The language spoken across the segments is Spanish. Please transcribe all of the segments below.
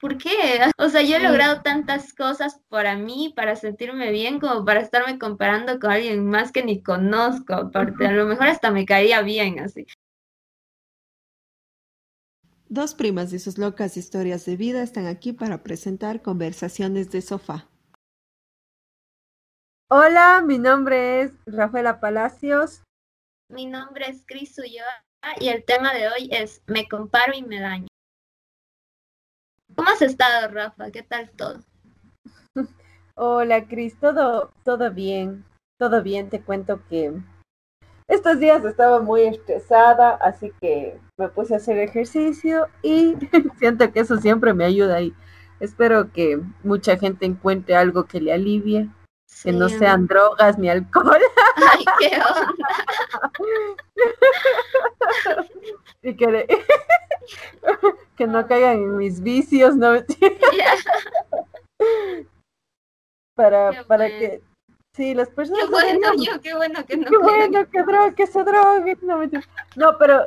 ¿por qué? O sea, yo he logrado tantas cosas para mí, para sentirme bien, como para estarme comparando con alguien más que ni conozco, aparte, a lo mejor hasta me caería bien así. Dos primas y sus locas historias de vida están aquí para presentar conversaciones de sofá. Hola, mi nombre es Rafaela Palacios. Mi nombre es Cris Ulloa y el tema de hoy es Me comparo y me daño. ¿Cómo has estado, Rafa? ¿Qué tal todo? Hola, Cris, todo, todo bien, todo bien. Te cuento que estos días estaba muy estresada, así que me puse a hacer ejercicio y siento que eso siempre me ayuda y espero que mucha gente encuentre algo que le alivie, que no sean drogas ni alcohol. Ay, qué onda. y que, que no caigan en mis vicios, ¿no? para, para que Sí, las personas. Qué bueno, yo, qué bueno que no. Qué bueno que, droga, que se drogue. No, no pero.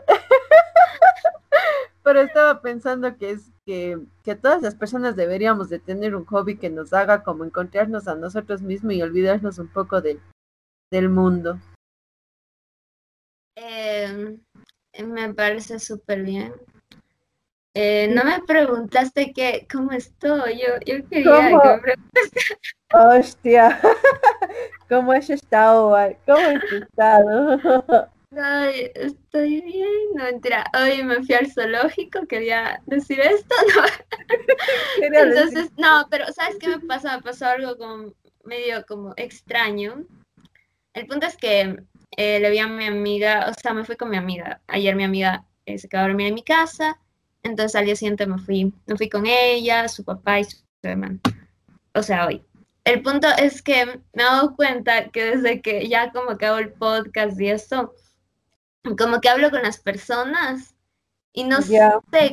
pero estaba pensando que es que, que todas las personas deberíamos de tener un hobby que nos haga como encontrarnos a nosotros mismos y olvidarnos un poco de, del mundo. Eh, me parece súper bien. Eh, no me preguntaste que, cómo estoy. Yo, yo quería ¿Cómo? que me Hostia, ¿cómo has estado? ¿Cómo has estado? Ay, estoy bien, no mentira. Hoy me fui al zoológico, quería decir esto, ¿no? Entonces, no, pero ¿sabes qué me pasó? Me pasó algo como medio como extraño. El punto es que eh, le vi a mi amiga, o sea, me fui con mi amiga. Ayer mi amiga eh, se quedó a dormir en mi casa entonces al día siguiente me fui, me fui con ella, su papá y su hermano. O sea, hoy. El punto es que me he dado cuenta que desde que ya como que hago el podcast y eso, como que hablo con las personas y no sé,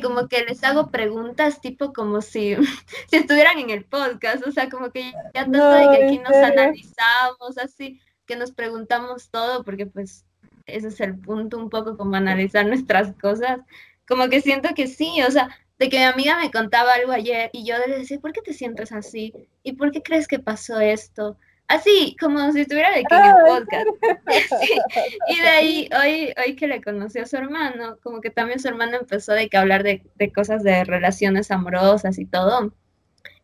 como que les hago preguntas tipo como si, si estuvieran en el podcast, o sea, como que ya tanto de que aquí nos analizamos así, que nos preguntamos todo, porque pues ese es el punto un poco como analizar nuestras cosas como que siento que sí, o sea, de que mi amiga me contaba algo ayer y yo le decía, ¿por qué te sientes así? ¿Y por qué crees que pasó esto? Así, como si estuviera de aquí en el podcast. Y de ahí, hoy, hoy que le conocí a su hermano, como que también su hermano empezó de que hablar de, de cosas de relaciones amorosas y todo.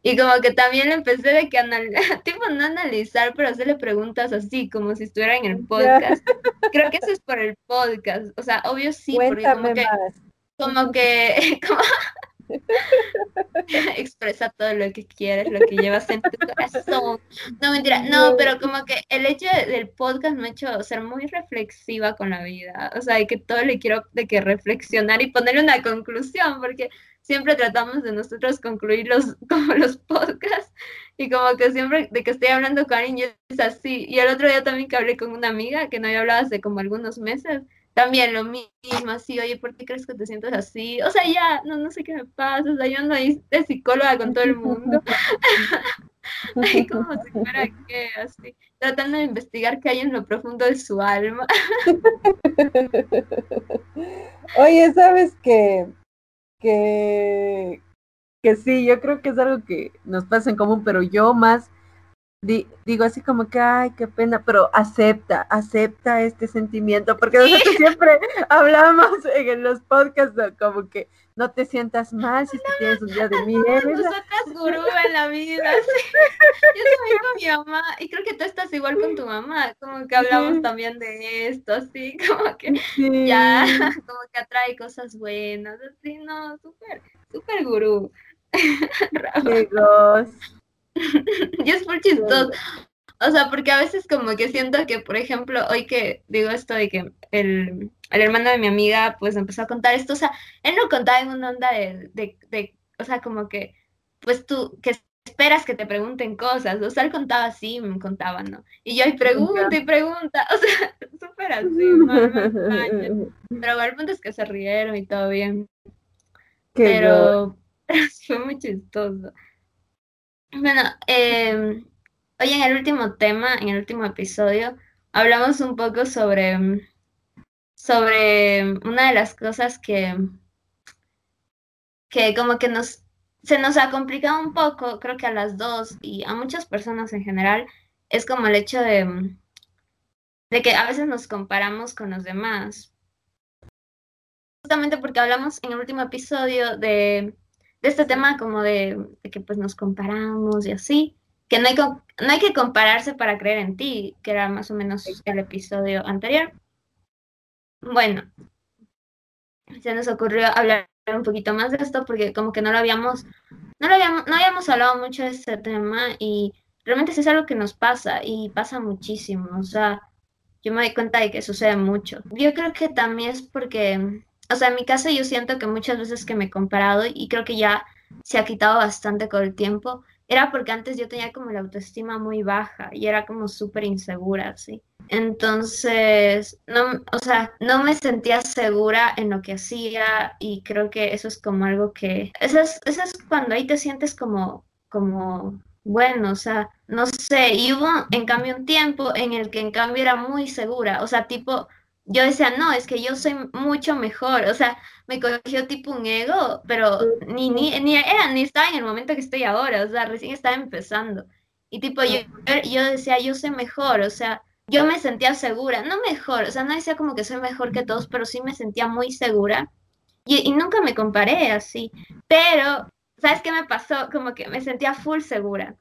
Y como que también le empecé de que tipo no analizar, pero hacerle preguntas así, como si estuviera en el podcast. Creo que eso es por el podcast. O sea, obvio sí, porque como que como que como expresa todo lo que quieres, lo que llevas en tu corazón. No, mentira, no, pero como que el hecho del podcast me ha hecho ser muy reflexiva con la vida. O sea, de que todo le quiero de que reflexionar y ponerle una conclusión, porque siempre tratamos de nosotros concluir los, como los podcasts y como que siempre de que estoy hablando con alguien es así. Y el otro día también que hablé con una amiga que no había hablado hace como algunos meses también lo mismo, así, oye, ¿por qué crees que te sientes así? O sea, ya, no, no sé qué me pasa, o sea, yo ando ahí de psicóloga con todo el mundo. Ahí como si fuera que, así, tratando de investigar qué hay en lo profundo de su alma. Oye, ¿sabes qué? Que, que sí, yo creo que es algo que nos pasa en común, pero yo más digo así como que, ay, qué pena, pero acepta, acepta este sentimiento, porque nosotros siempre hablamos en los podcasts como que no te sientas mal si tienes un día de mierda. Nosotras gurú en la vida. Yo también con mi mamá, y creo que tú estás igual con tu mamá, como que hablamos también de esto, así, como que ya, como que atrae cosas buenas, así, no, súper, súper gurú. Amigos. y es muy chistoso. O sea, porque a veces como que siento que, por ejemplo, hoy que digo esto de que el, el hermano de mi amiga pues empezó a contar esto, o sea, él no contaba en una onda de, de, de o sea, como que, pues tú, que esperas que te pregunten cosas, o sea, él contaba así, me contaba, ¿no? Y yo, y pregunta y pregunta, o sea, súper así, ¿no? Pero el punto es que se rieron y todo bien. pero fue muy chistoso. Bueno, eh, hoy en el último tema, en el último episodio, hablamos un poco sobre, sobre una de las cosas que, que como que nos se nos ha complicado un poco, creo que a las dos y a muchas personas en general, es como el hecho de, de que a veces nos comparamos con los demás. Justamente porque hablamos en el último episodio de, de este tema como de, de, que pues nos comparamos y así, que no hay, no hay que compararse para creer en ti, que era más o menos el episodio anterior. Bueno, se nos ocurrió hablar un poquito más de esto porque como que no lo habíamos, no lo habíamos, no habíamos hablado mucho de este tema y realmente es algo que nos pasa y pasa muchísimo, o sea, yo me doy cuenta de que sucede mucho. Yo creo que también es porque, o sea, en mi caso yo siento que muchas veces que me he comparado y creo que ya se ha quitado bastante con el tiempo, era porque antes yo tenía como la autoestima muy baja y era como súper insegura, ¿sí? Entonces, no, o sea, no me sentía segura en lo que hacía y creo que eso es como algo que, eso es, eso es cuando ahí te sientes como, como, bueno, o sea, no sé, y hubo en cambio un tiempo en el que en cambio era muy segura, o sea, tipo, yo decía, no, es que yo soy mucho mejor, o sea, me cogió tipo un ego, pero ni, ni, ni era, ni estaba en el momento que estoy ahora, o sea, recién estaba empezando. Y tipo, yo, yo decía, yo soy mejor, o sea, yo me sentía segura, no mejor, o sea, no decía como que soy mejor que todos, pero sí me sentía muy segura. Y, y nunca me comparé así, pero, ¿sabes qué me pasó? Como que me sentía full segura.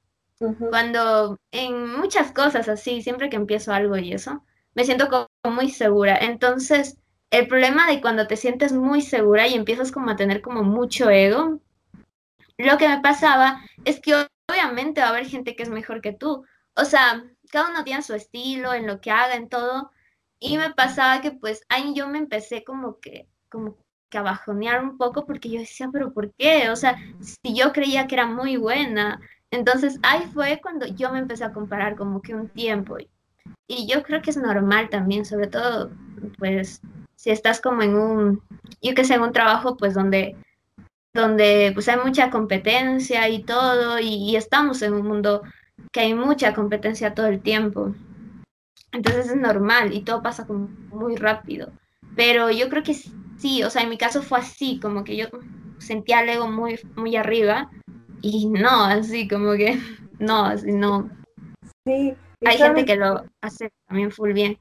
Cuando en muchas cosas así, siempre que empiezo algo y eso, me siento como muy segura. Entonces, el problema de cuando te sientes muy segura y empiezas como a tener como mucho ego, lo que me pasaba es que obviamente va a haber gente que es mejor que tú. O sea, cada uno tiene su estilo, en lo que haga, en todo. Y me pasaba que pues ahí yo me empecé como que, como que a bajonear un poco porque yo decía, pero ¿por qué? O sea, si yo creía que era muy buena. Entonces ahí fue cuando yo me empecé a comparar como que un tiempo. Y yo creo que es normal también, sobre todo, pues, si estás como en un, yo que sé, en un trabajo, pues, donde, donde pues hay mucha competencia y todo, y, estamos en un mundo que hay mucha competencia todo el tiempo. Entonces es normal y todo pasa como muy rápido. Pero yo creo que sí, o sea, en mi caso fue así, como que yo sentía el ego muy, muy arriba y no, así como que no, así no. Sí, hay gente que lo hace también full bien.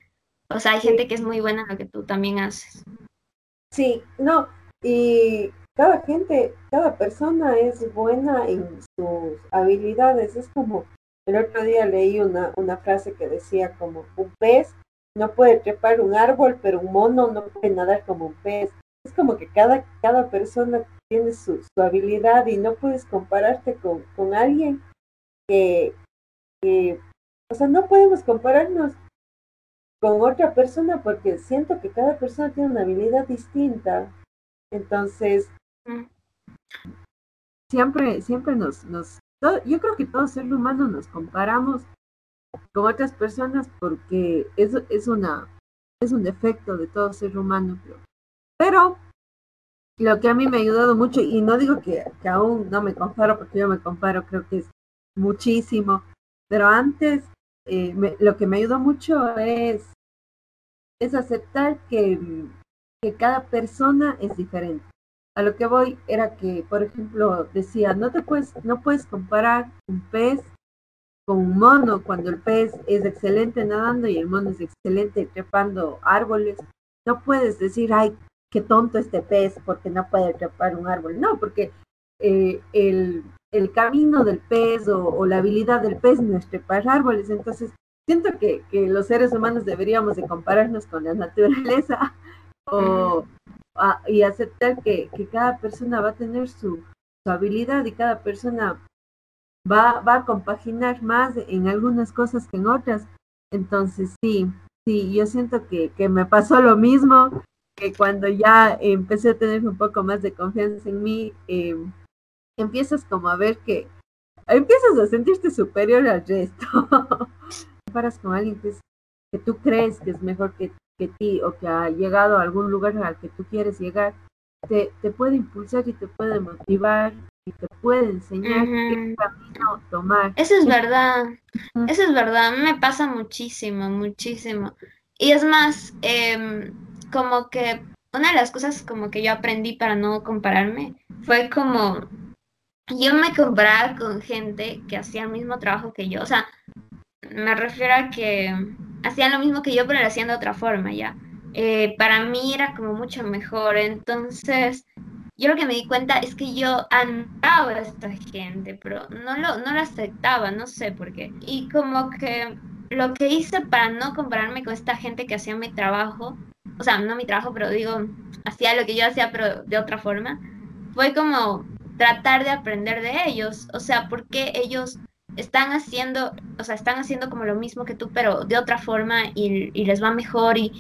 O sea, hay gente que es muy buena en lo que tú también haces. Sí, no, y cada gente, cada persona es buena en sus habilidades. Es como, el otro día leí una, una frase que decía como, un pez no puede trepar un árbol, pero un mono no puede nadar como un pez. Es como que cada, cada persona tiene su, su habilidad y no puedes compararte con, con alguien que, que o sea, no podemos compararnos con otra persona porque siento que cada persona tiene una habilidad distinta. Entonces, mm. siempre, siempre nos, nos, yo creo que todo ser humano nos comparamos con otras personas porque eso es una, es un defecto de todo ser humano. Pero, lo que a mí me ha ayudado mucho, y no digo que, que aún no me comparo porque yo me comparo, creo que es muchísimo, pero antes eh, lo que me ayudó mucho es, es aceptar que, que cada persona es diferente. A lo que voy era que, por ejemplo, decía, no te puedes, no puedes comparar un pez con un mono cuando el pez es excelente nadando y el mono es excelente trepando árboles. No puedes decir, ay, qué tonto este pez porque no puede trepar un árbol. No, porque eh, el, el camino del pez o, la habilidad del pez no es trepar árboles. Entonces, siento que, que, los seres humanos deberíamos de compararnos con la naturaleza o, y aceptar que, que, cada persona va a tener su, su, habilidad y cada persona va, va a compaginar más en algunas cosas que en otras. Entonces, sí, sí, yo siento que, que me pasó lo mismo, que cuando ya empecé a tener un poco más de confianza en mí, eh, empiezas como a ver que empiezas a sentirte superior al resto. Comparas con alguien que, que tú crees que es mejor que, que, ti o que ha llegado a algún lugar al que tú quieres llegar, te, te puede impulsar y te puede motivar y te puede enseñar qué camino tomar. Eso es verdad, eso es verdad, a mí me pasa muchísimo, muchísimo. Y es más, eh, como que una de las cosas como que yo aprendí para no compararme fue como yo me comparaba con gente que hacía el mismo trabajo que yo. O sea, me refiero a que hacían lo mismo que yo, pero lo hacían de otra forma, ya. Eh, para mí era como mucho mejor. Entonces, yo lo que me di cuenta es que yo andaba a esta gente, pero no lo, no lo aceptaba, no sé por qué. Y como que lo que hice para no compararme con esta gente que hacía mi trabajo, o sea, no mi trabajo, pero digo, hacía lo que yo hacía, pero de otra forma, fue como tratar de aprender de ellos, o sea, porque ellos están haciendo, o sea, están haciendo como lo mismo que tú, pero de otra forma y, y les va mejor y,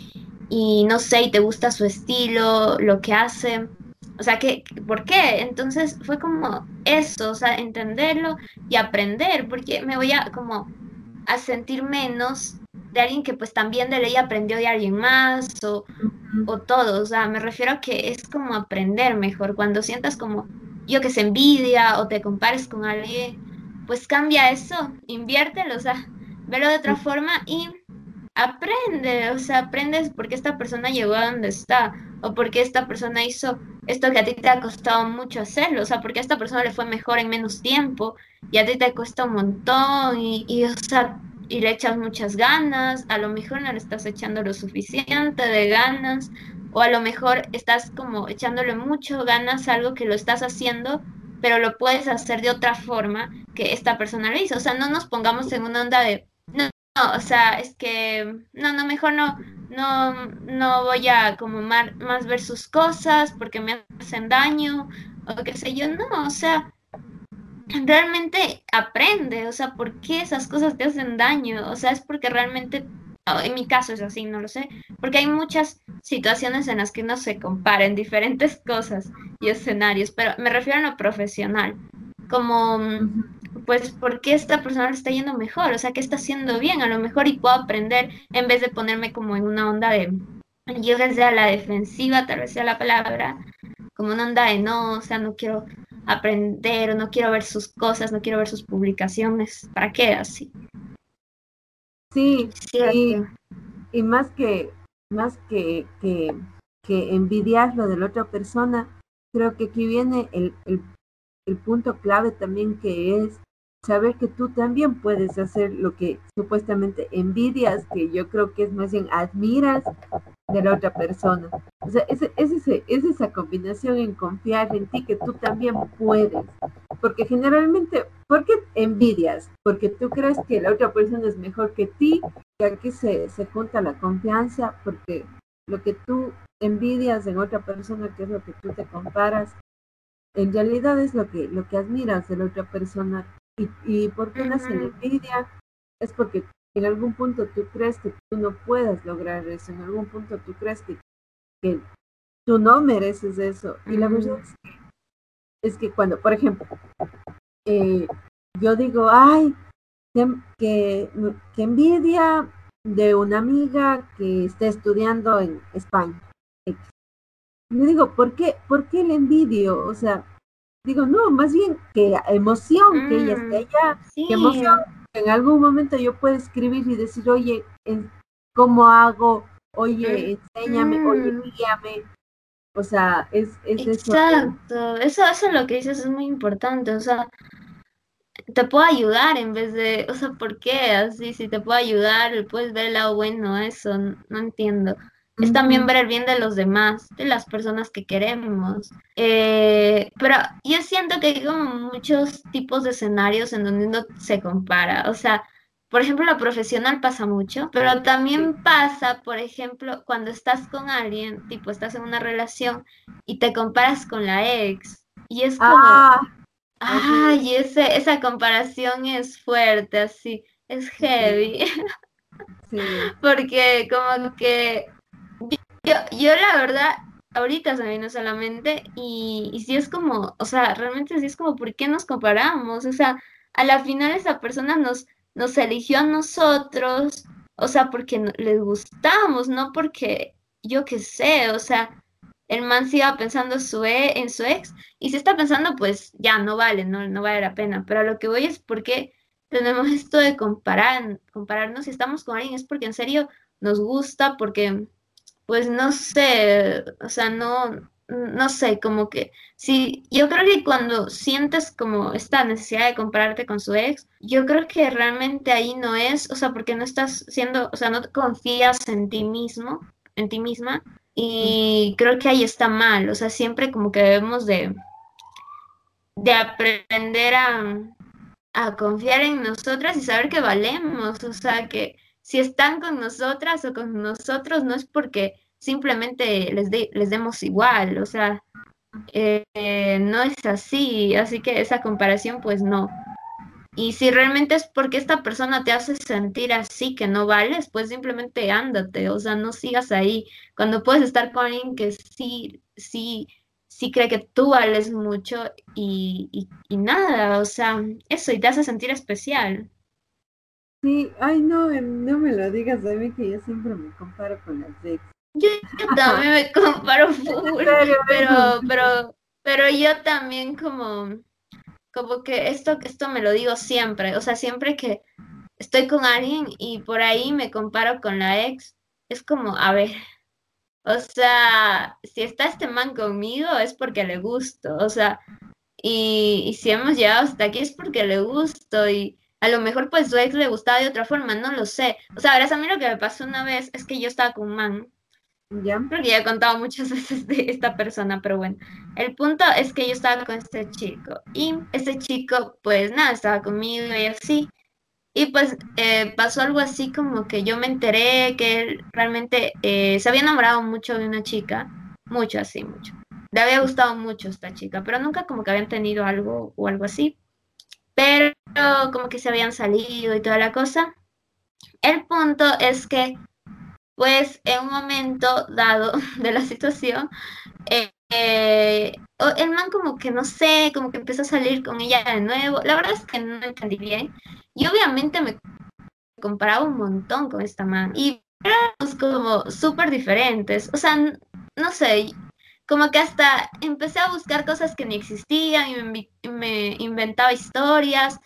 y no sé, y te gusta su estilo, lo que hacen. O sea, ¿qué, ¿por qué? Entonces fue como eso, o sea, entenderlo y aprender, porque me voy a como a sentir menos de alguien que pues también de ley aprendió de alguien más o, o todo, o sea, me refiero a que es como aprender mejor, cuando sientas como yo que se envidia o te compares con alguien, pues cambia eso, inviértelo, o sea, velo de otra forma y aprende, o sea, aprendes porque esta persona llegó a donde está, o porque esta persona hizo esto que a ti te ha costado mucho hacerlo, o sea, porque a esta persona le fue mejor en menos tiempo y a ti te cuesta un montón y, y, o sea, y le echas muchas ganas, a lo mejor no le estás echando lo suficiente de ganas, o a lo mejor estás como echándole mucho ganas a algo que lo estás haciendo, pero lo puedes hacer de otra forma que esta persona lo hizo, o sea, no nos pongamos en una onda de, no, no, o sea, es que, no, no, mejor no, no, no voy a como más, ver sus cosas porque me hacen daño o qué sé yo, no, o sea, realmente aprende, o sea, ¿por qué esas cosas te hacen daño? O sea, es porque realmente, en mi caso es así, no lo sé, porque hay muchas situaciones en las que uno se compara en diferentes cosas y escenarios, pero me refiero a lo profesional, como pues, ¿por qué esta persona le está yendo mejor? O sea, ¿qué está haciendo bien? A lo mejor y puedo aprender en vez de ponerme como en una onda de, yo que sea la defensiva, tal vez sea la palabra, como una onda de no, o sea, no quiero aprender o no quiero ver sus cosas, no quiero ver sus publicaciones. ¿Para qué así? Sí. Y, más que, más que, que, que envidiar lo de la otra persona, creo que aquí viene el, el, el punto clave también que es saber que tú también puedes hacer lo que supuestamente envidias, que yo creo que es más bien admiras de la otra persona. O sea, es, es, ese, es esa combinación en confiar en ti que tú también puedes. Porque generalmente, ¿por qué envidias? Porque tú crees que la otra persona es mejor que ti, y aquí se, se junta la confianza, porque lo que tú envidias en otra persona, que es lo que tú te comparas, en realidad es lo que, lo que admiras de la otra persona y, y por qué nace la envidia es porque en algún punto tú crees que tú no puedas lograr eso, en algún punto tú crees que, que tú no mereces eso. Y la verdad es que, es que cuando, por ejemplo, eh, yo digo, ay, que, que envidia de una amiga que está estudiando en España. Me digo, ¿por qué, ¿por qué le envidio? O sea, digo, no, más bien que emoción que ella esté mm, allá, sí. que emoción. En algún momento yo puedo escribir y decir, oye, ¿cómo hago? Oye, enséñame, mm. oye, guíame. O sea, es, es Exacto. Eso. eso, eso lo que dices es muy importante. O sea, te puedo ayudar en vez de, o sea, ¿por qué? Así, si te puedo ayudar, puedes ver el lado bueno, eso, no entiendo es también ver el bien de los demás, de las personas que queremos. Eh, pero yo siento que hay como muchos tipos de escenarios en donde uno se compara. O sea, por ejemplo, lo profesional pasa mucho, pero también pasa, por ejemplo, cuando estás con alguien, tipo, estás en una relación y te comparas con la ex. Y es como, ah, ay, ese, esa comparación es fuerte, así, es heavy. Sí. Porque como que yo, yo la verdad, ahorita se me vino solamente y, y sí es como, o sea, realmente sí es como, ¿por qué nos comparamos? O sea, a la final esa persona nos, nos eligió a nosotros, o sea, porque les gustamos, no porque yo qué sé, o sea, el man se iba pensando su e, en su ex y si está pensando, pues ya no vale, no, no vale la pena, pero lo que voy es porque tenemos esto de comparar, compararnos si estamos con alguien, es porque en serio nos gusta, porque pues no sé, o sea, no, no sé, como que sí, yo creo que cuando sientes como esta necesidad de compararte con su ex, yo creo que realmente ahí no es, o sea, porque no estás siendo, o sea, no confías en ti mismo, en ti misma, y creo que ahí está mal, o sea, siempre como que debemos de, de aprender a, a confiar en nosotras y saber que valemos, o sea, que si están con nosotras o con nosotros no es porque simplemente les, les demos igual, o sea, eh, no es así, así que esa comparación pues no. Y si realmente es porque esta persona te hace sentir así que no vales, pues simplemente ándate, o sea, no sigas ahí. Cuando puedes estar con alguien que sí, sí, sí cree que tú vales mucho y, y nada, o sea, eso y te hace sentir especial. Sí, ay no, no me lo digas a mí que yo siempre me comparo con las ex. Yo, también me comparo full, pero, pero, pero yo también como, como que esto, esto me lo digo siempre, o sea, siempre que estoy con alguien y por ahí me comparo con la ex, es como, a ver, o sea, si está este man conmigo es porque le gusto, o sea, y, y si hemos llegado hasta aquí es porque le gusto y a lo mejor pues su ex le gustaba de otra forma, no lo sé. O sea, verás, a mí lo que me pasó una vez es que yo estaba con un man ya, porque ya he contado muchas veces de esta persona, pero bueno, el punto es que yo estaba con este chico y este chico, pues nada, estaba conmigo y así. Y pues eh, pasó algo así como que yo me enteré que él realmente eh, se había enamorado mucho de una chica, mucho así, mucho. Le había gustado mucho esta chica, pero nunca como que habían tenido algo o algo así. Pero como que se habían salido y toda la cosa. El punto es que pues en un momento dado de la situación, eh, eh, el man como que no sé, como que empezó a salir con ella de nuevo. La verdad es que no entendí bien. Y obviamente me comparaba un montón con esta man. Y éramos como súper diferentes. O sea, no sé, como que hasta empecé a buscar cosas que ni existían y me inventaba historias.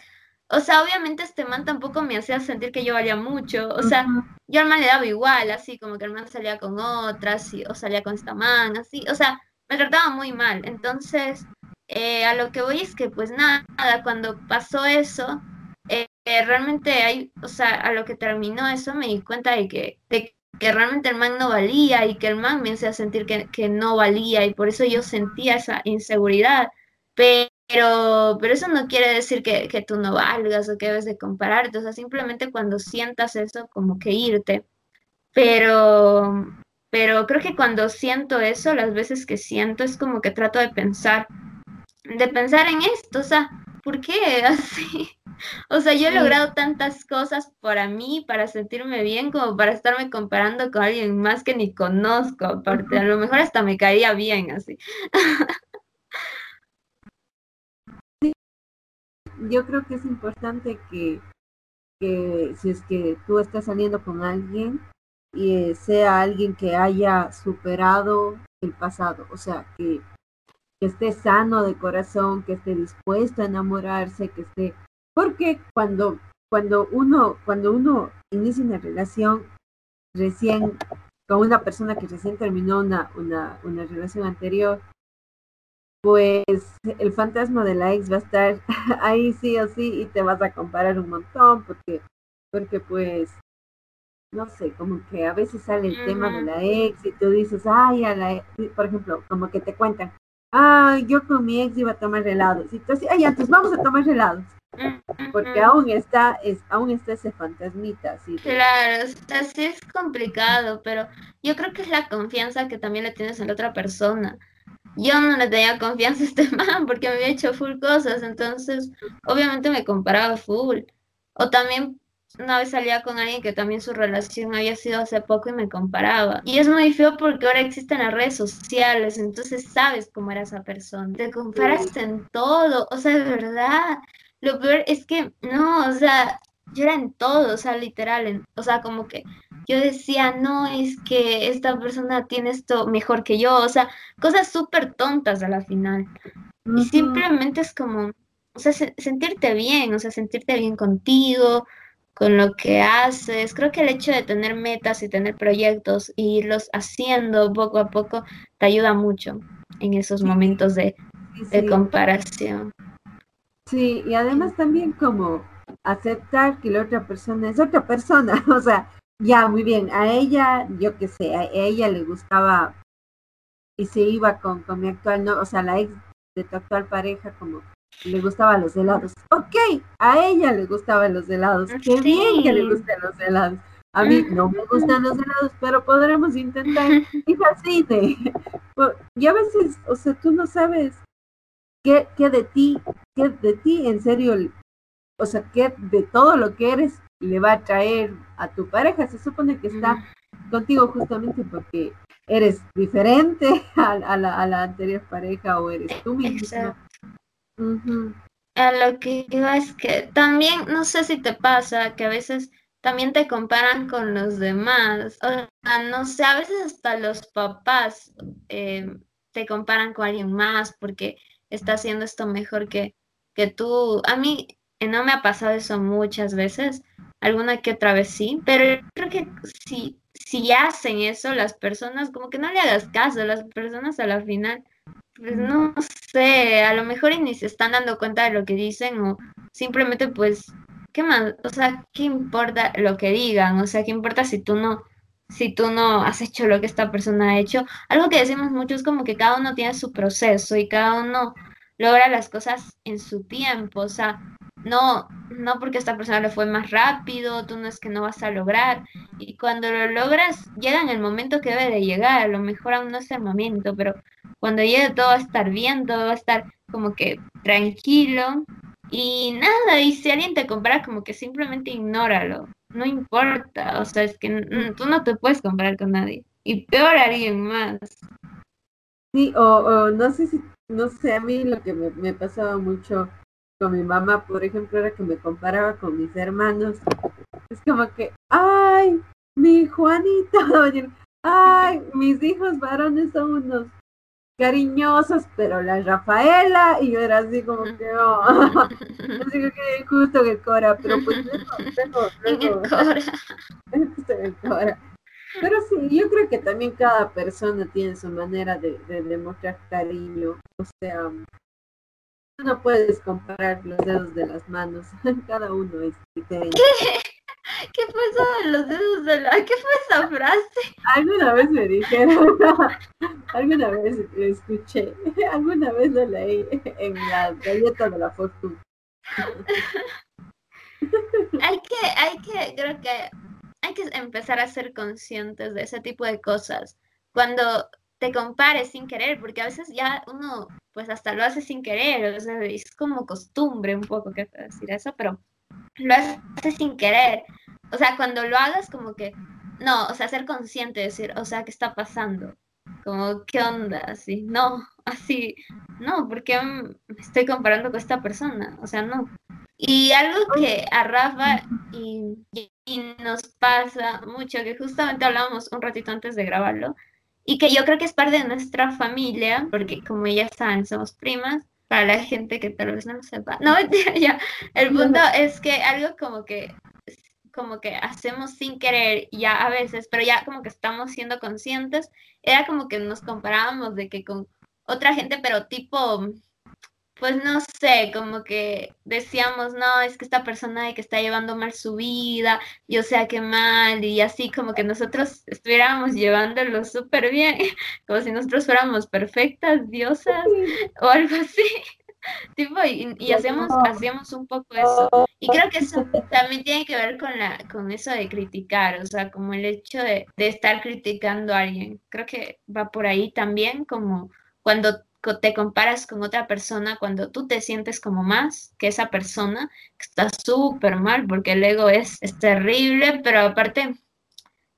O sea, obviamente este man tampoco me hacía sentir que yo valía mucho. O sea, yo al man le daba igual, así como que el man salía con otras o salía con esta man, así. O sea, me trataba muy mal. Entonces, eh, a lo que voy es que pues nada, cuando pasó eso, eh, realmente hay, o sea, a lo que terminó eso me di cuenta de que, de que realmente el man no valía y que el man me hacía sentir que, que no valía y por eso yo sentía esa inseguridad. Pero pero, pero eso no quiere decir que, que, tú no valgas o que debes de compararte, o sea, simplemente cuando sientas eso, como que irte. Pero, pero creo que cuando siento eso, las veces que siento, es como que trato de pensar, de pensar en esto, o sea, ¿por qué así? O sea, yo he logrado tantas cosas para mí, para sentirme bien, como para estarme comparando con alguien más que ni conozco, aparte, a lo mejor hasta me caía bien así. yo creo que es importante que, que si es que tú estás saliendo con alguien y eh, sea alguien que haya superado el pasado, o sea, que, que esté sano de corazón, que esté dispuesto a enamorarse, que esté, porque cuando cuando uno cuando uno inicia una relación recién con una persona que recién terminó una, una, una relación anterior, pues el fantasma de la ex va a estar ahí sí o sí y te vas a comparar un montón porque, porque pues, no sé, como que a veces sale el tema de la ex y tú dices, ay, a la ex, por ejemplo, como que te cuentan, ay, yo con mi ex iba a tomar helados y tú así, ay, entonces vamos a tomar helados. Porque aún está, es, aún está ese fantasmita. ¿sí? Claro, así es complicado, pero yo creo que es la confianza que también le tienes en la otra persona yo no le tenía confianza a este man porque me había hecho full cosas, entonces obviamente me comparaba full. O también una vez salía con alguien que también su relación había sido hace poco y me comparaba. Y es muy feo porque ahora existen las redes sociales, entonces sabes cómo era esa persona. Te comparas en todo, o sea, de verdad. Lo peor es que, no, o sea, yo era en todo, o sea, literal, o sea, como que yo decía, no, es que esta persona tiene esto mejor que yo, o sea, cosas súper tontas a la final. Y simplemente es como, o sea, sentirte bien, o sea, sentirte bien contigo, con lo que haces. Creo que el hecho de tener metas y tener proyectos e irlos haciendo poco a poco te ayuda mucho en esos momentos de, de comparación. Sí, y además también como aceptar que la otra persona es otra persona, o sea, ya, muy bien, a ella, yo qué sé, a ella le gustaba y se iba con, con mi actual, no, o sea, la ex de tu actual pareja, como le gustaban los helados. Ok, a ella le gustaban los helados. Qué bien que le gusten los helados. A mí no me gustan los helados, pero podremos intentar ir así de... Y a veces, o sea, tú no sabes qué, qué de ti, qué de ti en serio, o sea, qué de todo lo que eres le va a traer a tu pareja. Se supone que está contigo justamente porque eres diferente a, la, a la, anterior pareja o eres tú mismo. A lo que digo es que también, no sé si te pasa, que a veces también te comparan con los demás. O sea, no sé, a veces hasta los papás eh, te comparan con alguien más porque está haciendo esto mejor que, que tú. A mí no me ha pasado eso muchas veces, alguna que otra vez sí, pero creo que si, si hacen eso las personas, como que no le hagas caso, las personas a la final, pues no sé, a lo mejor ni se están dando cuenta de lo que dicen o simplemente pues, ¿qué más? O sea, ¿qué importa lo que digan? O sea, ¿qué importa si tú no, si tú no has hecho lo que esta persona ha hecho? Algo que decimos mucho es como que cada uno tiene su proceso y cada uno logra las cosas en su tiempo, o sea, no, no porque esta persona le fue más rápido, tú no es que no vas a lograr. Y cuando lo logras, llega en el momento que debe de llegar. A lo mejor aún no es el momento, pero cuando llegue todo va a estar bien, todo va a estar como que tranquilo. Y nada, y si alguien te compara, como que simplemente ignóralo. No importa, o sea, es que tú no te puedes comparar con nadie. Y peor alguien más. Sí, o, no sé si, no sé, a mí lo que me, me pasaba mucho con mi mamá, por ejemplo, era que me comparaba con mis hermanos. Es como que, ay, mi Juanito, ay, mis hijos varones son unos cariñosos, pero la Rafaela, y yo era así como que, oh, así que justo que Cora, pero pues tengo, tengo, Cora. Pero sí, yo creo que también cada persona tiene su manera de, de demostrar cariño, o sea, no puedes comparar los dedos de las manos, cada uno es diferente. ¿Qué? ¿Qué fue los dedos de la... ¿Qué fue esa frase? Alguna vez me dijeron, alguna vez escuché, alguna vez lo leí en la galleta de la fortuna. hay que, hay que, creo que hay que empezar a ser conscientes de ese tipo de cosas. Cuando te compares sin querer, porque a veces ya uno pues hasta lo hace sin querer, o sea, es como costumbre un poco que decir eso, pero lo hace sin querer. O sea, cuando lo hagas como que, no, o sea, ser consciente, decir, o sea, ¿qué está pasando? Como, ¿qué onda? Así, no, así, no, porque me estoy comparando con esta persona, o sea, no. Y algo que a Rafa y, y nos pasa mucho, que justamente hablábamos un ratito antes de grabarlo, y que yo creo que es parte de nuestra familia, porque como ya saben, somos primas, para la gente que tal vez no lo sepa. No, ya, el punto es que algo como que como que hacemos sin querer ya a veces, pero ya como que estamos siendo conscientes, era como que nos comparábamos de que con otra gente, pero tipo pues no sé, como que decíamos, no, es que esta persona que está llevando mal su vida, yo sé que mal, y así como que nosotros estuviéramos llevándolo súper bien, como si nosotros fuéramos perfectas diosas o algo así. tipo, y, hacemos, hacíamos un poco eso. Y creo que eso también tiene que ver con la, con eso de criticar, o sea, como el hecho de, de estar criticando a alguien. Creo que va por ahí también, como cuando te comparas con otra persona cuando tú te sientes como más que esa persona, que está súper mal, porque el ego es, es terrible, pero aparte,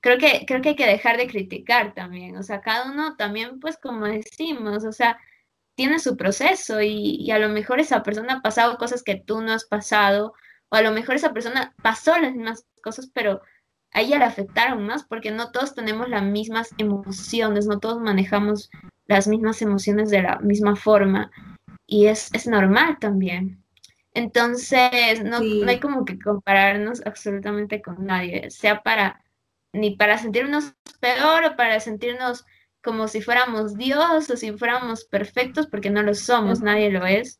creo que, creo que hay que dejar de criticar también, o sea, cada uno también, pues como decimos, o sea, tiene su proceso y, y a lo mejor esa persona ha pasado cosas que tú no has pasado, o a lo mejor esa persona pasó las mismas cosas, pero a ella le afectaron más porque no todos tenemos las mismas emociones, no todos manejamos las mismas emociones de la misma forma y es, es normal también. Entonces, no, no hay como que compararnos absolutamente con nadie, sea para ni para sentirnos peor o para sentirnos como si fuéramos Dios o si fuéramos perfectos, porque no lo somos, nadie lo es.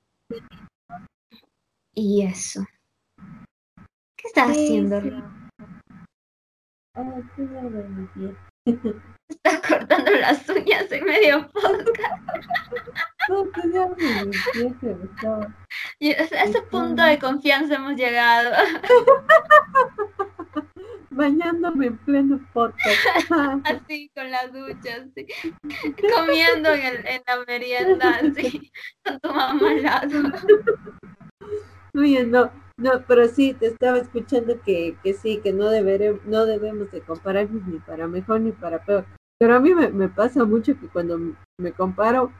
Y eso. ¿Qué estás haciendo? Está cortando las uñas en medio podcast. y a ese punto de confianza hemos llegado. bañándome en pleno podcast. así, con la ducha, así. Comiendo en, el, en la merienda, así, con tu mamá al lado. Oye, no, no, pero sí, te estaba escuchando que, que sí, que no, deberé, no debemos de compararnos ni para mejor ni para peor. Pero a mí me, me pasa mucho que cuando me comparo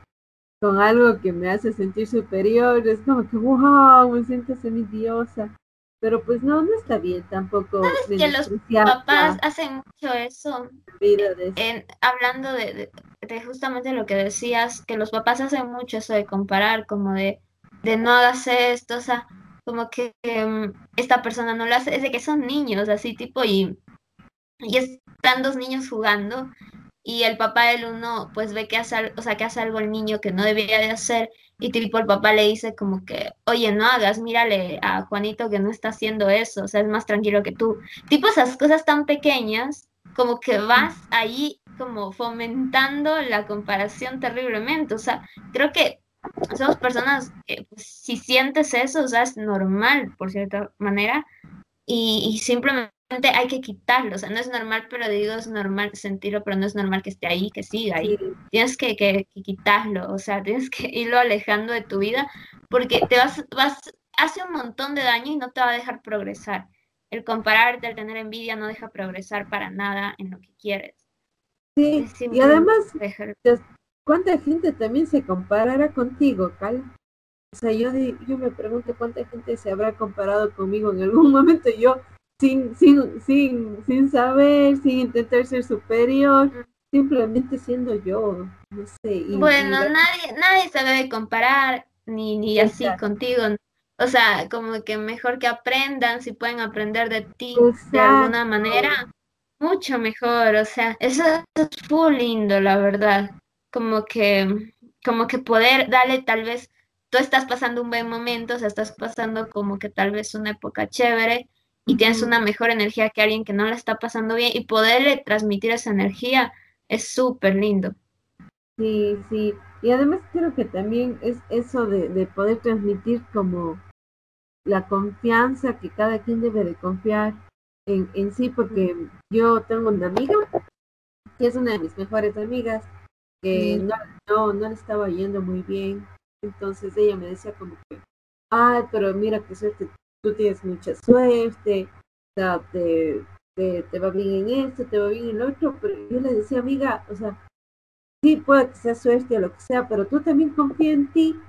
con algo que me hace sentir superior, es como que, wow, me siento semidiosa. Pero pues no, no está bien tampoco. ¿Sabes que los papás hacen mucho eso? En, hablando de, de, justamente lo que decías, que los papás hacen mucho eso de comparar, como de, de no hagas esto, o sea, como que em, esta persona no lo hace, es de que son niños, así tipo, y, y están dos niños jugando, y el papá del uno pues ve que hace, o sea, que hace algo el niño que no debería de hacer, y tipo el papá le dice como que, oye, no hagas, mírale a Juanito que no está haciendo eso, o sea, es más tranquilo que tú. Tipo esas cosas tan pequeñas, como que vas ahí como fomentando la comparación terriblemente. O sea, creo que somos personas que pues, si sientes eso, o sea, es normal, por cierta manera, y simplemente hay que quitarlo, o sea, no es normal, pero digo, es normal sentirlo, pero no es normal que esté ahí, que siga ahí. Tienes que, que, quitarlo, o sea, tienes que irlo alejando de tu vida, porque te vas, vas, hace un montón de daño y no te va a dejar progresar. El compararte, el tener envidia no deja progresar para nada en lo que quieres. Sí, y además, ¿cuánta gente también se comparará contigo, Cal? O sea, yo, yo me pregunto cuánta gente se habrá comparado conmigo en algún momento. Yo sin, sin, sin, sin saber, sin intentar ser superior, simplemente siendo yo, no sé. bueno, nadie, nadie se debe comparar, ni, ni así contigo. O sea, como que mejor que aprendan, si pueden aprender de ti de alguna manera, mucho mejor. O sea, eso es full lindo, la verdad. Como que, como que poder darle tal vez, tú estás pasando un buen momento, o sea, estás pasando como que tal vez una época chévere, y tienes una mejor energía que alguien que no la está pasando bien y poderle transmitir esa energía es súper lindo. Sí, sí. Y además creo que también es eso de, poder transmitir como la confianza que cada quien debe de confiar en, en sí, porque yo tengo una amiga que es una de mis mejores amigas que no, no, no le estaba yendo muy bien. Entonces ella me decía como que, ay, pero mira que suerte tú tienes mucha suerte, o sea, te, te, va bien en esto, te va bien en lo otro, pero yo le decía, amiga, o sea, sí puede que sea suerte o lo que sea, pero tú también confía en ti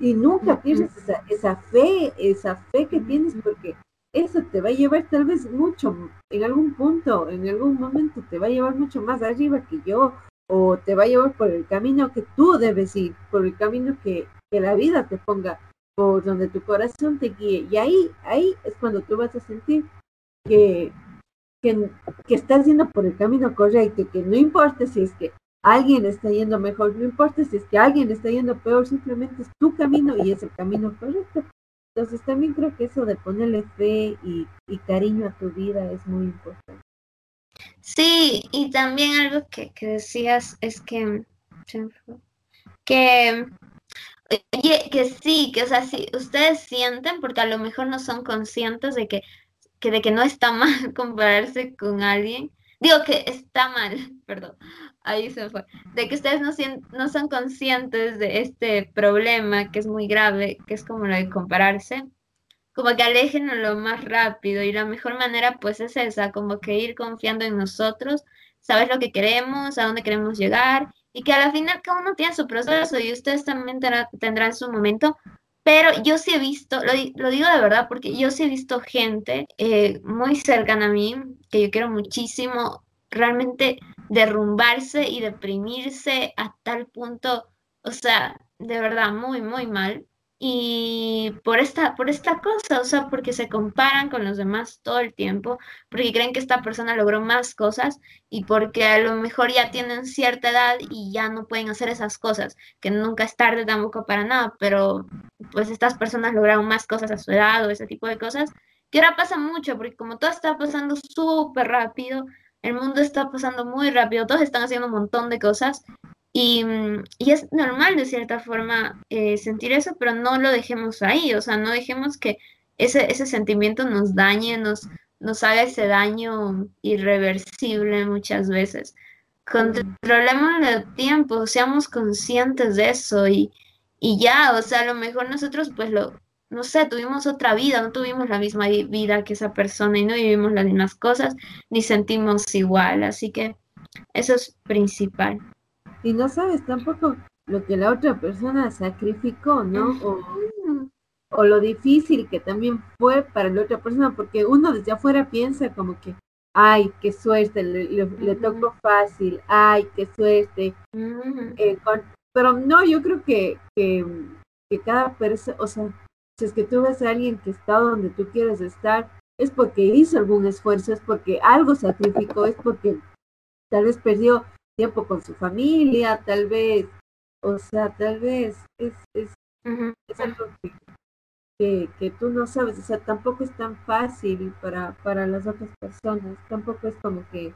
y nunca pierdes esa, esa fe, esa fe que tienes, porque eso te va a llevar tal vez mucho, en algún punto, en algún momento te va a llevar mucho más arriba que yo, o te va a llevar por el camino que tú debes ir, por el camino que, que la vida te ponga por donde tu corazón te guíe. Y ahí, ahí es cuando tú vas a sentir que, que, estás yendo por el camino correcto, que no importa si es que alguien está yendo mejor, no importa si es que alguien está yendo peor, simplemente es tu camino y es el camino correcto. Entonces también creo que eso de ponerle fe y, y cariño a tu vida es muy importante. Sí, y también algo que, que decías es que, que Oye, que sí, que o sea, si ustedes sienten, porque a lo mejor no son conscientes de que, que, de que no está mal compararse con alguien. Digo que está mal, perdón, ahí se fue. De que ustedes no, no son conscientes de este problema que es muy grave, que es como lo de compararse. Como que alejen lo más rápido y la mejor manera pues es esa, como que ir confiando en nosotros, saber lo que queremos, a dónde queremos llegar y que al final cada uno tiene su proceso y ustedes también tendrán su momento. Pero yo sí he visto, lo, digo de verdad, porque yo sí he visto gente eh, muy cercana a mí, que yo quiero muchísimo, realmente derrumbarse y deprimirse a tal punto, o sea, de verdad, muy, muy mal. Y por esta, por esta cosa, o sea, porque se comparan con los demás todo el tiempo, porque creen que esta persona logró más cosas y porque a lo mejor ya tienen cierta edad y ya no pueden hacer esas cosas, que nunca es tarde tampoco para nada, pero pues estas personas lograron más cosas a su edad o ese tipo de cosas, que ahora pasa mucho, porque como todo está pasando súper rápido, el mundo está pasando muy rápido, todos están haciendo un montón de cosas y, es normal de cierta forma eh, sentir eso, pero no lo dejemos ahí, o sea, no dejemos que ese, ese sentimiento nos dañe, nos, nos haga ese daño irreversible muchas veces. Controlemos el tiempo, seamos conscientes de eso y, y ya, o sea, a lo mejor nosotros pues lo, no sé, tuvimos otra vida, no tuvimos la misma vida que esa persona y no vivimos las mismas cosas, ni sentimos igual, así que eso es principal y no sabes tampoco lo que la otra persona sacrificó, ¿no? O, lo difícil que también fue para la otra persona, porque uno desde afuera piensa como que, ay, qué suerte, le, tocó fácil, ay, qué suerte. Eh, pero no, yo creo que, que, que cada persona, o sea, si es que tú ves a alguien que está donde tú quieres estar, es porque hizo algún esfuerzo, es porque algo sacrificó, es porque tal vez perdió tiempo con su familia, tal vez, o sea, tal vez es, es, algo que, que, tú no sabes, o sea, tampoco es tan fácil para, para las otras personas, tampoco es como que,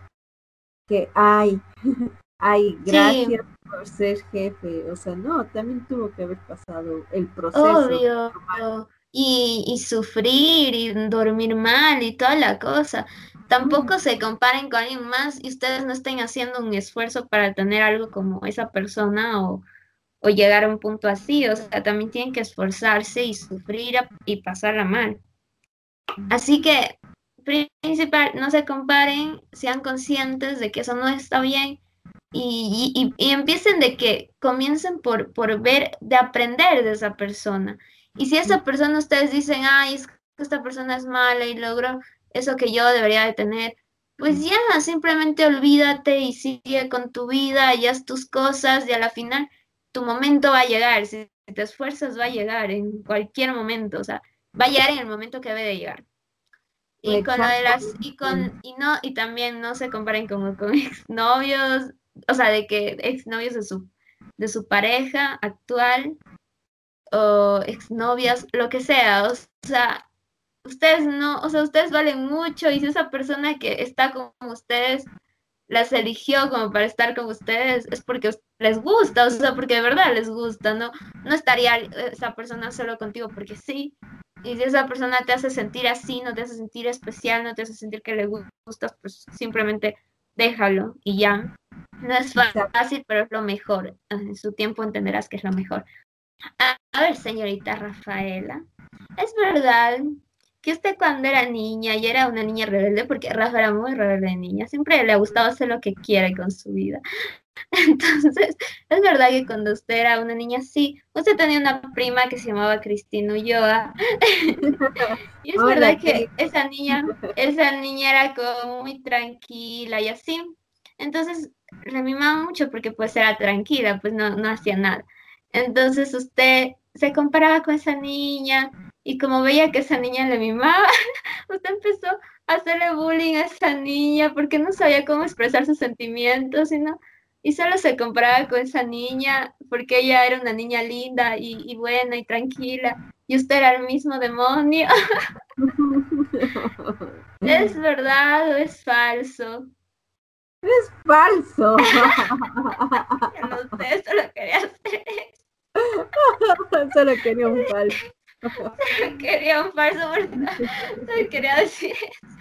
que ay, ay, gracias por ser jefe, o sea, no, también tuvo que haber pasado el proceso. Obvio. Y, y, sufrir y dormir mal y toda la cosa tampoco se comparen con alguien más y ustedes no estén haciendo un esfuerzo para tener algo como esa persona o, llegar a un punto así. O sea, también tienen que esforzarse y sufrir y pasarla mal. Así que, principal, no se comparen, sean conscientes de que eso no está bien y, y, empiecen de que comiencen por, por ver, de aprender de esa persona. Y si esa persona ustedes dicen, ay, es que esta persona es mala y logró eso que yo debería de tener, pues ya, simplemente olvídate y sigue con tu vida y haz tus cosas y a la final tu momento va a llegar, si te esfuerzas va a llegar en cualquier momento, o sea, va a llegar en el momento que debe de llegar. Y con lo de las, y con, y no, y también no se comparen como con exnovios, o sea, de que exnovios de su, de su pareja actual, o exnovias, lo que sea, o sea, ustedes no, o sea, ustedes valen mucho y si esa persona que está con ustedes las eligió como para estar con ustedes es porque les gusta, o sea, porque de verdad les gusta, ¿no? No estaría esa persona solo contigo porque sí. Y si esa persona te hace sentir así, no te hace sentir especial, no te hace sentir que le gustas, pues simplemente déjalo y ya. No es fácil, pero es lo mejor. En su tiempo entenderás que es lo mejor. a ver, señorita Rafaela, ¿es verdad que usted cuando era niña y era una niña rebelde, porque Rafa era muy rebelde de niña, siempre le ha gustado hacer lo que quiere con su vida. Entonces, es verdad que cuando usted era una niña así, usted tenía una prima que se llamaba Cristina Ulloa. y es verdad que esa niña, esa niña era como muy tranquila y así. Entonces, le mimaba mucho porque pues era tranquila, pues no, no hacía nada. Entonces usted se comparaba con esa niña y como veía que esa niña le mimaba, usted empezó a hacerle bullying a esa niña porque no sabía cómo expresar sus sentimientos y, y solo se comparaba con esa niña porque ella era una niña linda y, buena y tranquila y usted era el mismo demonio. ¿Es verdad o es falso? Es falso. no sé, solo quería hacer eso. solo quería un falso. quería un falso porque quería decir eso.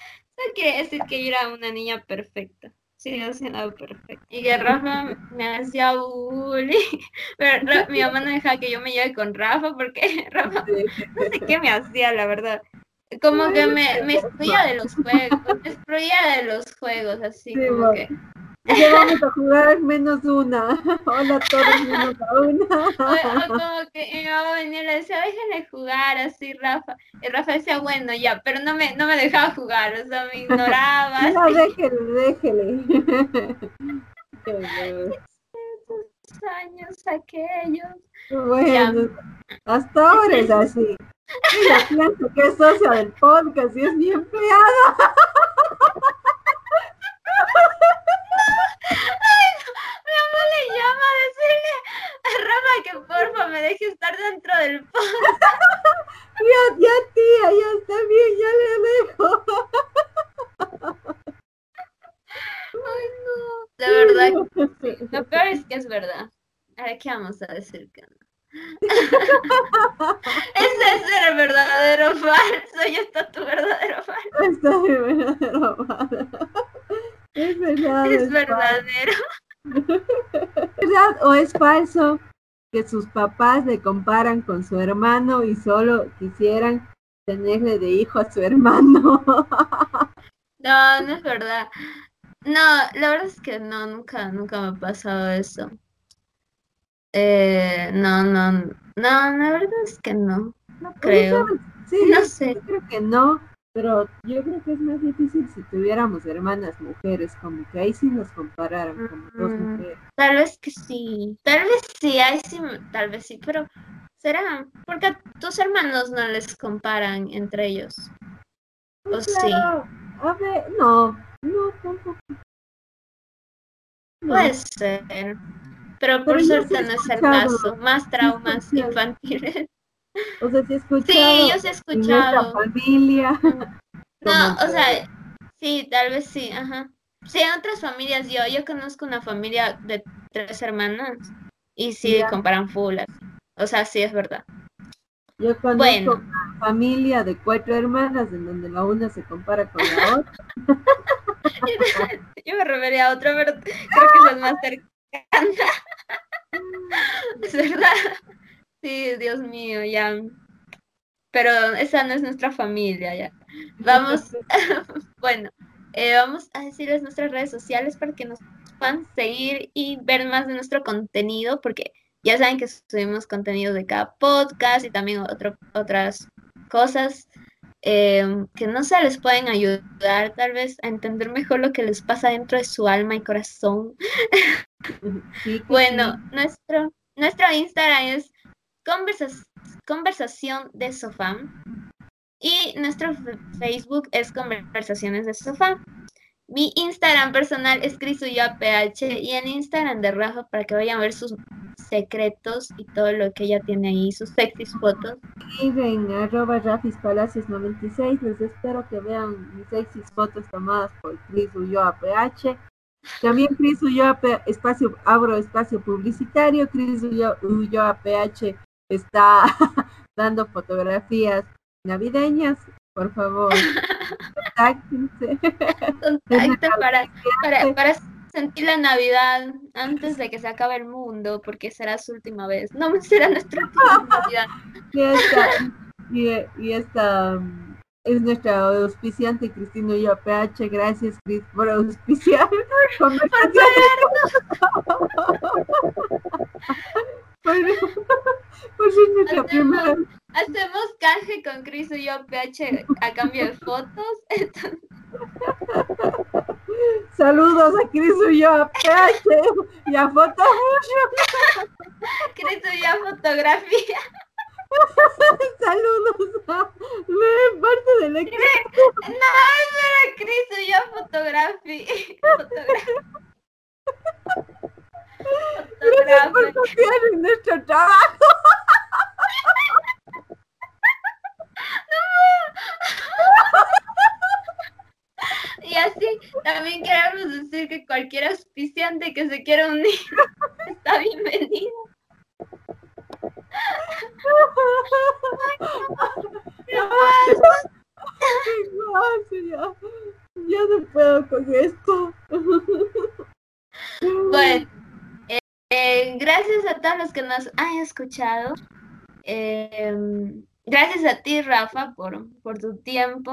quería decir que yo era una niña perfecta. Sí, siendo perfecta. Y que Rafa me hacía bullying. Pero mi mamá no dejaba que yo me lleve con Rafa porque Rafa no sé qué me hacía, la verdad. Como que me, me excluía de los juegos, me excluía de los juegos, así como que ya vamos a jugar menos una. Hola todos menos a una. O, como que mi mamá venía y le decía, déjenle jugar así, Rafa. Y Rafa decía, bueno, ya, pero no me, no me dejaba jugar, o sea, me ignoraba. No, déjele, déjele. años aquellos. Bueno, hasta ahora es así. Ella piensa que es socia del podcast y es mi empleada. Ay, mi mamá le llama a decirle a Rama que porfa me deje estar dentro del podcast. Ya, ya tía, ya está bien, ya le dejo. Ay, no. De verdad, lo peor es que es verdad. Ahora, ¿qué vamos a decir que no? Ese es el verdadero falso y está tu verdadero falso. Está mi verdadero falso. Es verdad. Es verdadero. ¿Verdad o es falso que sus papás le comparan con su hermano y solo quisieran tenerle de hijo a su hermano? No, no es verdad. No, la verdad es que no, nunca, nunca me ha pasado eso. Eh, no, no, no, la verdad es que no, no creo. Sí, No yo sé. creo que no, pero yo creo que es más difícil si tuviéramos hermanas mujeres, como que ahí sí nos compararan como dos mujeres. Tal vez que sí, tal vez sí, ahí sí, tal vez sí, pero será, porque a tus hermanos no les comparan entre ellos. ¿O sí? Claro, a ver, no, no, tampoco. No. Puede ser, pero por Pero suerte sí no es el caso, más traumas infantiles. O sea, sí he escuchado Sí, yo sí he escuchado. familia. No, o sea, sí, tal vez sí, ajá. Sí, en otras familias, yo, yo conozco una familia de tres hermanas y sí Ya. comparan full. O sea, sí es verdad. Yo conozco Bueno. una familia de cuatro hermanas en donde la una se compara con la otra. Yo me refería a otra, pero creo que es más cercana. Es verdad. Sí, Dios mío, ya. Pero esa no es nuestra familia, ya. Vamos, bueno, eh, vamos a decirles nuestras redes sociales para que nos puedan seguir y ver más de nuestro contenido, porque ya saben que subimos contenido de cada podcast y también otro, otras cosas eh, que no se les pueden ayudar tal vez a entender mejor lo que les pasa dentro de su alma y corazón. Bueno, nuestro, nuestro Instagram es conversación de sofá y nuestro Facebook es conversaciones de sofá. Mi Instagram personal es CrisUyoPH y el Instagram de Rafa para que vayan a ver sus secretos y todo lo que ella tiene ahí, sus sexys fotos. en arroba Rafis Palacios 96. Les espero que vean mis sexys fotos tomadas por Cris. También Cris espacio, abro espacio publicitario. Cris está dando fotografías navideñas. Por favor, contáctense. Contacto para, para, para sentir la Navidad antes de que se acabe el mundo, porque será su última vez. No será nuestra última Navidad. Y esta, y, y esta um, es nuestra auspiciante Cristina Ulloa PH. Gracias, Cris, por auspiciar. Por, por ser nuestra Hacemos- primera. Hacemos canje con Chris y yo PH a cambio de fotos. Entonces, Saludos a Cris Ulloa PH y a Foto Chris y yo fotografía. Saludos a me- parte del equipo. No, eso era Chris y yo fotografía. Fotografía. Gracias por confiar en nuestro trabajo. Y así también queremos decir que cualquier auspiciante que se quiera unir está bienvenido. Ya, ya no puedo con esto. Bueno, eh, eh, gracias a todos los que nos han escuchado. Eh, gracias a ti, Rafa, por, por tu tiempo.